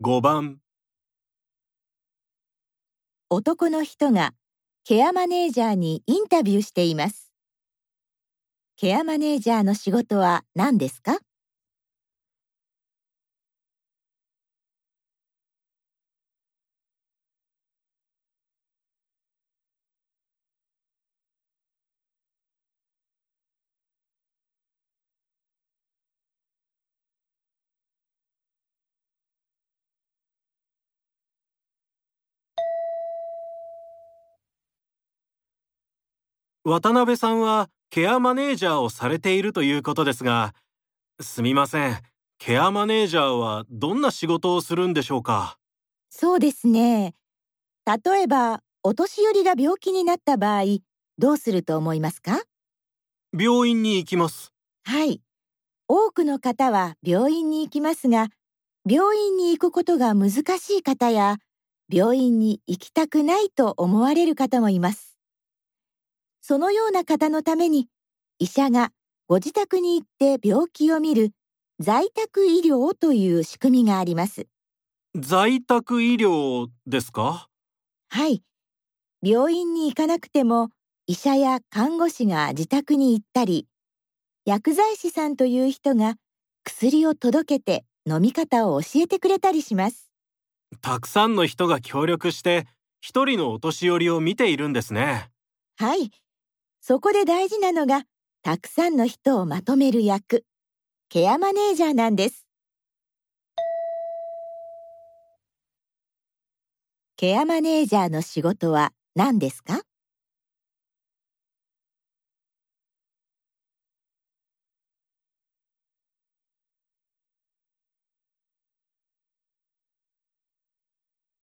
5番男の人がケアマネージャーにインタビューしています。ケアマネージャーの仕事は何ですか？渡辺さんはケアマネージャーをされているということですがすみませんケアマネージャーはどんな仕事をするんでしょうか？そうですね。例えば、お年寄りが病気になった場合、どうすると思いますか？病院に行きますはい。多くの方は病院に行きますが、病院に行くことが難しい方や、病院に行きたくないと思われる方もいます。そのような方のために、医者がご自宅に行って病気を見る在宅医療という仕組みがあります。在宅医療ですか？はい。病院に行かなくても、医者や看護師が自宅に行ったり、薬剤師さんという人が薬を届けて飲み方を教えてくれたりします。たくさんの人が協力して一人のお年寄りを見ているんですねはい。そこで大事なのが、たくさんの人をまとめる役、ケアマネージャーなんです。ケアマネージャーの仕事は何ですか？